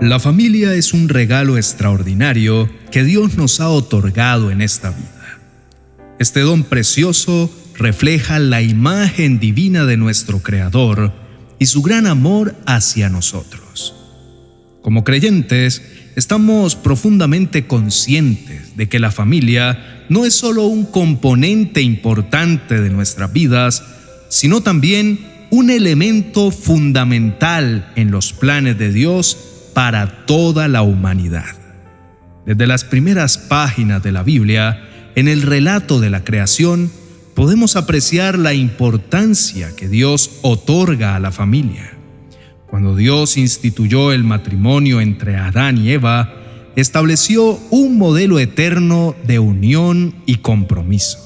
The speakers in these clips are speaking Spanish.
La familia es un regalo extraordinario que Dios nos ha otorgado en esta vida. Este don precioso refleja la imagen divina de nuestro Creador y su gran amor hacia nosotros. Como creyentes, estamos profundamente conscientes de que la familia no es solo un componente importante de nuestras vidas, sino también un elemento fundamental en los planes de Dios para toda la humanidad. Desde las primeras páginas de la Biblia, en el relato de la creación, podemos apreciar la importancia que Dios otorga a la familia. Cuando Dios instituyó el matrimonio entre Adán y Eva, estableció un modelo eterno de unión y compromiso.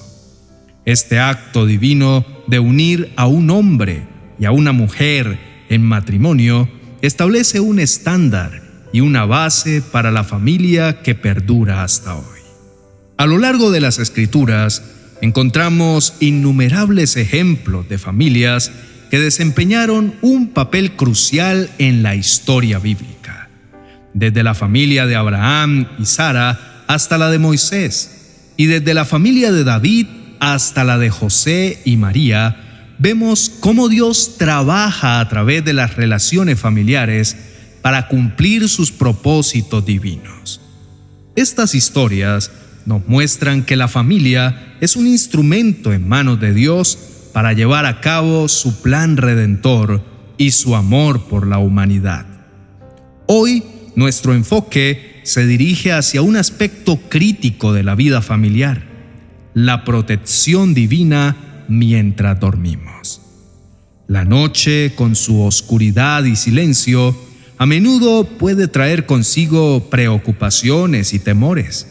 Este acto divino de unir a un hombre y a una mujer en matrimonio establece un estándar y una base para la familia que perdura hasta hoy. A lo largo de las escrituras encontramos innumerables ejemplos de familias que desempeñaron un papel crucial en la historia bíblica, desde la familia de Abraham y Sara hasta la de Moisés, y desde la familia de David hasta la de José y María, vemos cómo Dios trabaja a través de las relaciones familiares para cumplir sus propósitos divinos. Estas historias nos muestran que la familia es un instrumento en manos de Dios para llevar a cabo su plan redentor y su amor por la humanidad. Hoy nuestro enfoque se dirige hacia un aspecto crítico de la vida familiar, la protección divina mientras dormimos. La noche, con su oscuridad y silencio, a menudo puede traer consigo preocupaciones y temores.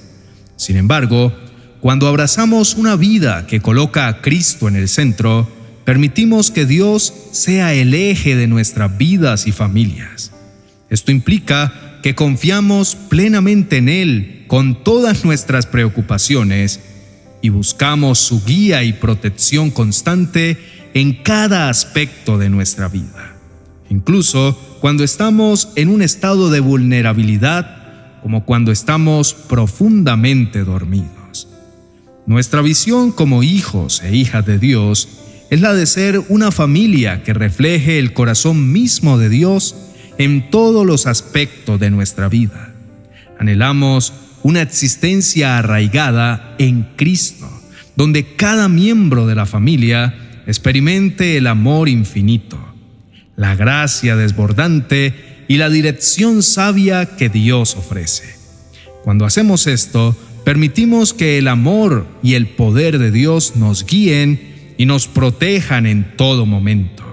Sin embargo, cuando abrazamos una vida que coloca a Cristo en el centro, permitimos que Dios sea el eje de nuestras vidas y familias. Esto implica que confiamos plenamente en Él con todas nuestras preocupaciones y buscamos su guía y protección constante en cada aspecto de nuestra vida, incluso cuando estamos en un estado de vulnerabilidad como cuando estamos profundamente dormidos. Nuestra visión como hijos e hijas de Dios es la de ser una familia que refleje el corazón mismo de Dios en todos los aspectos de nuestra vida. Anhelamos una existencia arraigada en Cristo, donde cada miembro de la familia experimente el amor infinito, la gracia desbordante y la dirección sabia que Dios ofrece. Cuando hacemos esto, permitimos que el amor y el poder de Dios nos guíen y nos protejan en todo momento,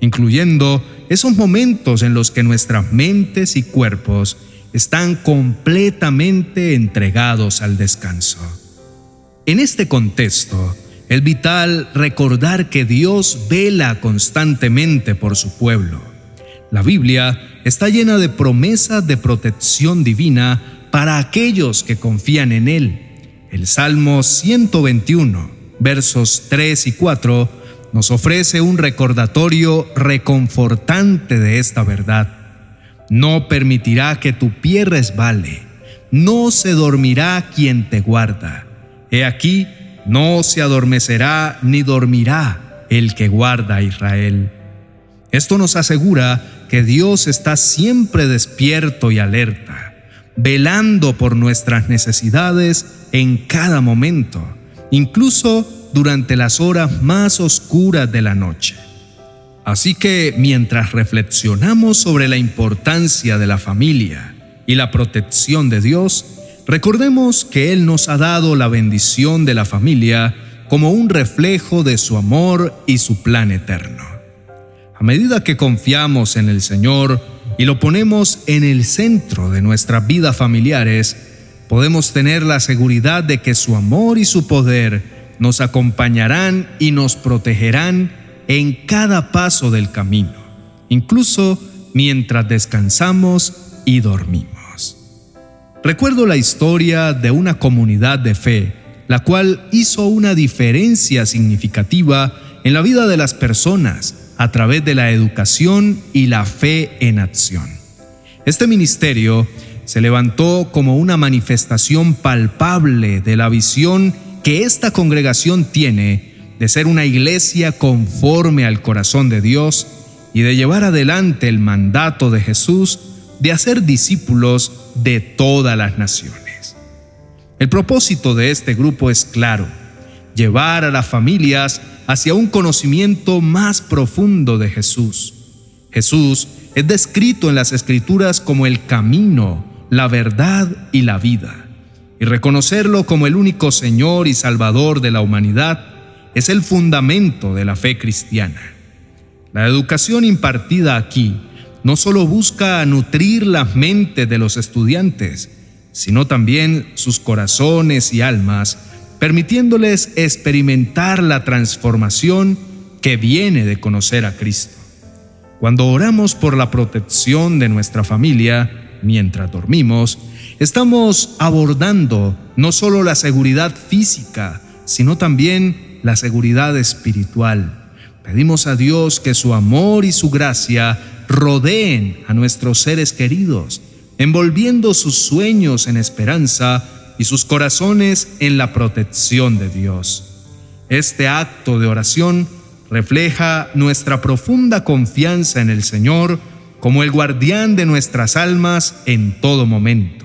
incluyendo esos momentos en los que nuestras mentes y cuerpos están completamente entregados al descanso. En este contexto, es vital recordar que Dios vela constantemente por su pueblo. La Biblia está llena de promesas de protección divina para aquellos que confían en Él. El Salmo 121, versos 3 y 4, nos ofrece un recordatorio reconfortante de esta verdad. No permitirá que tu pie resbale, no se dormirá quien te guarda. He aquí, no se adormecerá ni dormirá el que guarda a Israel. Esto nos asegura que Dios está siempre despierto y alerta, velando por nuestras necesidades en cada momento, incluso durante las horas más oscuras de la noche. Así que mientras reflexionamos sobre la importancia de la familia y la protección de Dios, recordemos que Él nos ha dado la bendición de la familia como un reflejo de su amor y su plan eterno. A medida que confiamos en el Señor y lo ponemos en el centro de nuestras vidas familiares, podemos tener la seguridad de que su amor y su poder nos acompañarán y nos protegerán en cada paso del camino, incluso mientras descansamos y dormimos. Recuerdo la historia de una comunidad de fe, la cual hizo una diferencia significativa en la vida de las personas a través de la educación y la fe en acción. Este ministerio se levantó como una manifestación palpable de la visión que esta congregación tiene de ser una iglesia conforme al corazón de Dios y de llevar adelante el mandato de Jesús de hacer discípulos de todas las naciones. El propósito de este grupo es claro, llevar a las familias hacia un conocimiento más profundo de Jesús. Jesús es descrito en las Escrituras como el camino, la verdad y la vida. Y reconocerlo como el único Señor y Salvador de la humanidad es el fundamento de la fe cristiana. La educación impartida aquí no solo busca nutrir las mentes de los estudiantes, sino también sus corazones y almas, permitiéndoles experimentar la transformación que viene de conocer a Cristo. Cuando oramos por la protección de nuestra familia, mientras dormimos, estamos abordando no solo la seguridad física, sino también la seguridad espiritual. Pedimos a Dios que su amor y su gracia rodeen a nuestros seres queridos, envolviendo sus sueños en esperanza y sus corazones en la protección de Dios. Este acto de oración refleja nuestra profunda confianza en el Señor, como el guardián de nuestras almas en todo momento,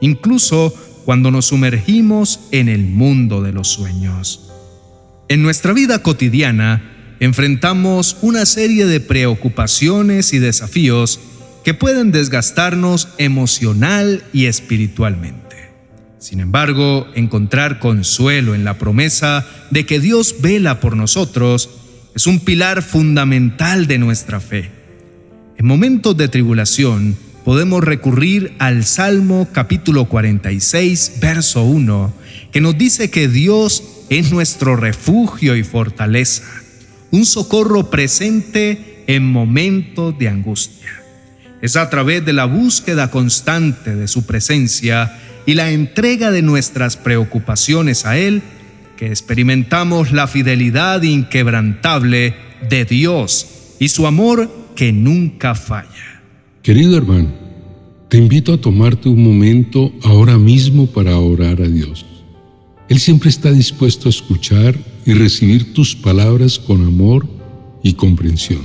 incluso cuando nos sumergimos en el mundo de los sueños. En nuestra vida cotidiana enfrentamos una serie de preocupaciones y desafíos que pueden desgastarnos emocional y espiritualmente. Sin embargo, encontrar consuelo en la promesa de que Dios vela por nosotros es un pilar fundamental de nuestra fe. En momentos de tribulación podemos recurrir al Salmo capítulo 46, verso 1, que nos dice que Dios es nuestro refugio y fortaleza, un socorro presente en momentos de angustia. Es a través de la búsqueda constante de su presencia y la entrega de nuestras preocupaciones a Él que experimentamos la fidelidad inquebrantable de Dios y su amor que nunca falla. Querido hermano, te invito a tomarte un momento ahora mismo para orar a Dios. Él siempre está dispuesto a escuchar y recibir tus palabras con amor y comprensión.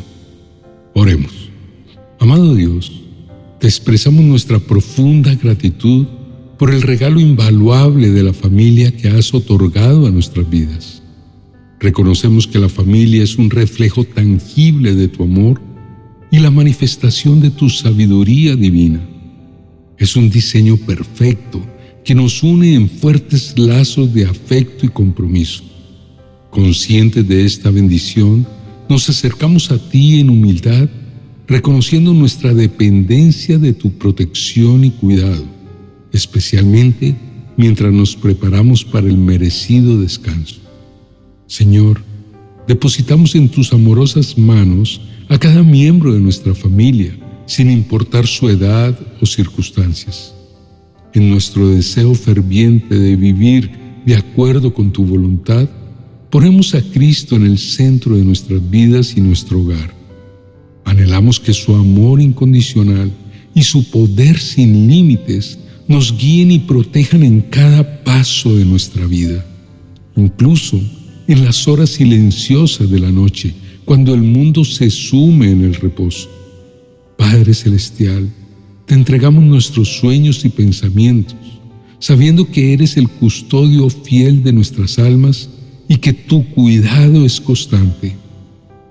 Oremos. Amado Dios, te expresamos nuestra profunda gratitud por el regalo invaluable de la familia que has otorgado a nuestras vidas. Reconocemos que la familia es un reflejo tangible de tu amor y la manifestación de tu sabiduría divina. Es un diseño perfecto que nos une en fuertes lazos de afecto y compromiso. Conscientes de esta bendición, nos acercamos a ti en humildad, reconociendo nuestra dependencia de tu protección y cuidado, especialmente mientras nos preparamos para el merecido descanso. Señor, depositamos en tus amorosas manos a cada miembro de nuestra familia, sin importar su edad o circunstancias. En nuestro deseo ferviente de vivir de acuerdo con tu voluntad, ponemos a Cristo en el centro de nuestras vidas y nuestro hogar. Anhelamos que su amor incondicional y su poder sin límites nos guíen y protejan en cada paso de nuestra vida, incluso en las horas silenciosas de la noche cuando el mundo se sume en el reposo. Padre Celestial, te entregamos nuestros sueños y pensamientos, sabiendo que eres el custodio fiel de nuestras almas y que tu cuidado es constante.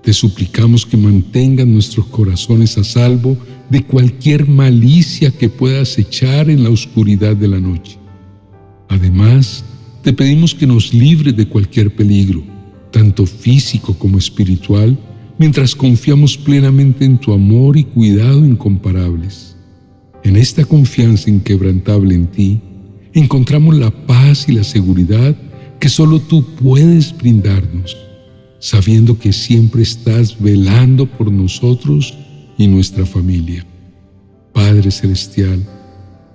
Te suplicamos que mantengan nuestros corazones a salvo de cualquier malicia que pueda acechar en la oscuridad de la noche. Además, te pedimos que nos libres de cualquier peligro tanto físico como espiritual, mientras confiamos plenamente en tu amor y cuidado incomparables. En esta confianza inquebrantable en ti, encontramos la paz y la seguridad que solo tú puedes brindarnos, sabiendo que siempre estás velando por nosotros y nuestra familia. Padre Celestial,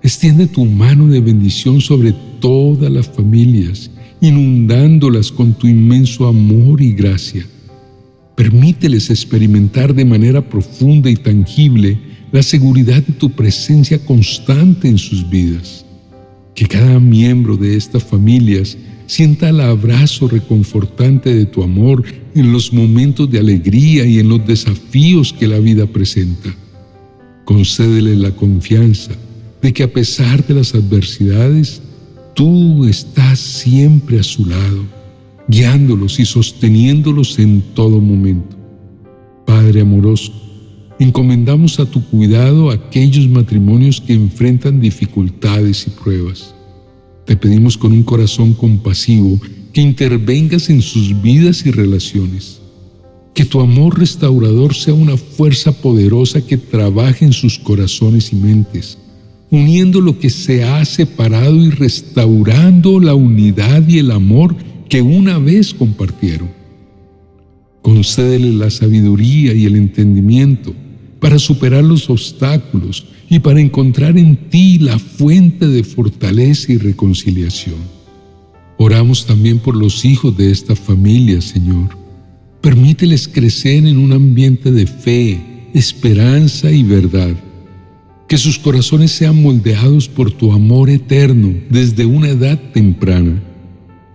extiende tu mano de bendición sobre todas las familias inundándolas con tu inmenso amor y gracia. Permíteles experimentar de manera profunda y tangible la seguridad de tu presencia constante en sus vidas. Que cada miembro de estas familias sienta el abrazo reconfortante de tu amor en los momentos de alegría y en los desafíos que la vida presenta. Concédele la confianza de que a pesar de las adversidades, tú estás siempre a su lado, guiándolos y sosteniéndolos en todo momento. Padre amoroso, encomendamos a tu cuidado aquellos matrimonios que enfrentan dificultades y pruebas. Te pedimos con un corazón compasivo que intervengas en sus vidas y relaciones. Que tu amor restaurador sea una fuerza poderosa que trabaje en sus corazones y mentes, uniendo lo que se ha separado y restaurando la unidad y el amor que una vez compartieron. Concédele la sabiduría y el entendimiento para superar los obstáculos y para encontrar en ti la fuente de fortaleza y reconciliación. Oramos también por los hijos de esta familia, Señor. Permíteles crecer en un ambiente de fe, esperanza y verdad. Que sus corazones sean moldeados por tu amor eterno desde una edad temprana.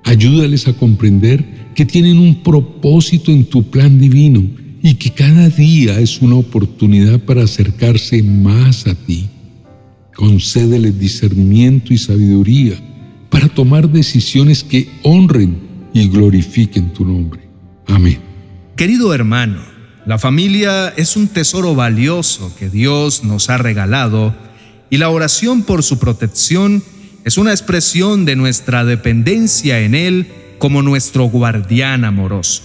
Ayúdales a comprender que tienen un propósito en tu plan divino y que cada día es una oportunidad para acercarse más a ti. Concédeles discernimiento y sabiduría para tomar decisiones que honren y glorifiquen tu nombre. Amén. Querido hermano, la familia es un tesoro valioso que Dios nos ha regalado y la oración por su protección es una expresión de nuestra dependencia en Él como nuestro guardián amoroso.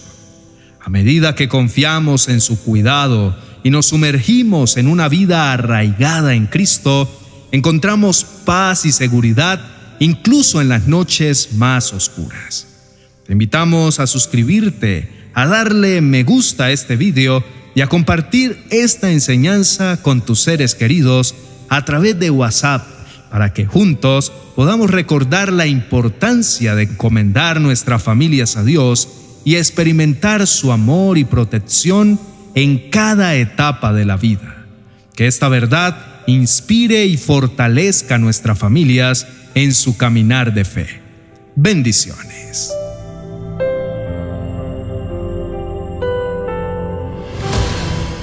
A medida que confiamos en su cuidado y nos sumergimos en una vida arraigada en Cristo, encontramos paz y seguridad incluso en las noches más oscuras. Te invitamos a suscribirte, a darle me gusta a este video y a compartir esta enseñanza con tus seres queridos a través de WhatsApp para que juntos podamos recordar la importancia de encomendar nuestras familias a Dios y experimentar su amor y protección en cada etapa de la vida. Que esta verdad inspire y fortalezca a nuestras familias en su caminar de fe. Bendiciones.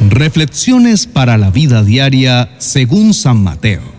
Reflexiones para la vida diaria según San Mateo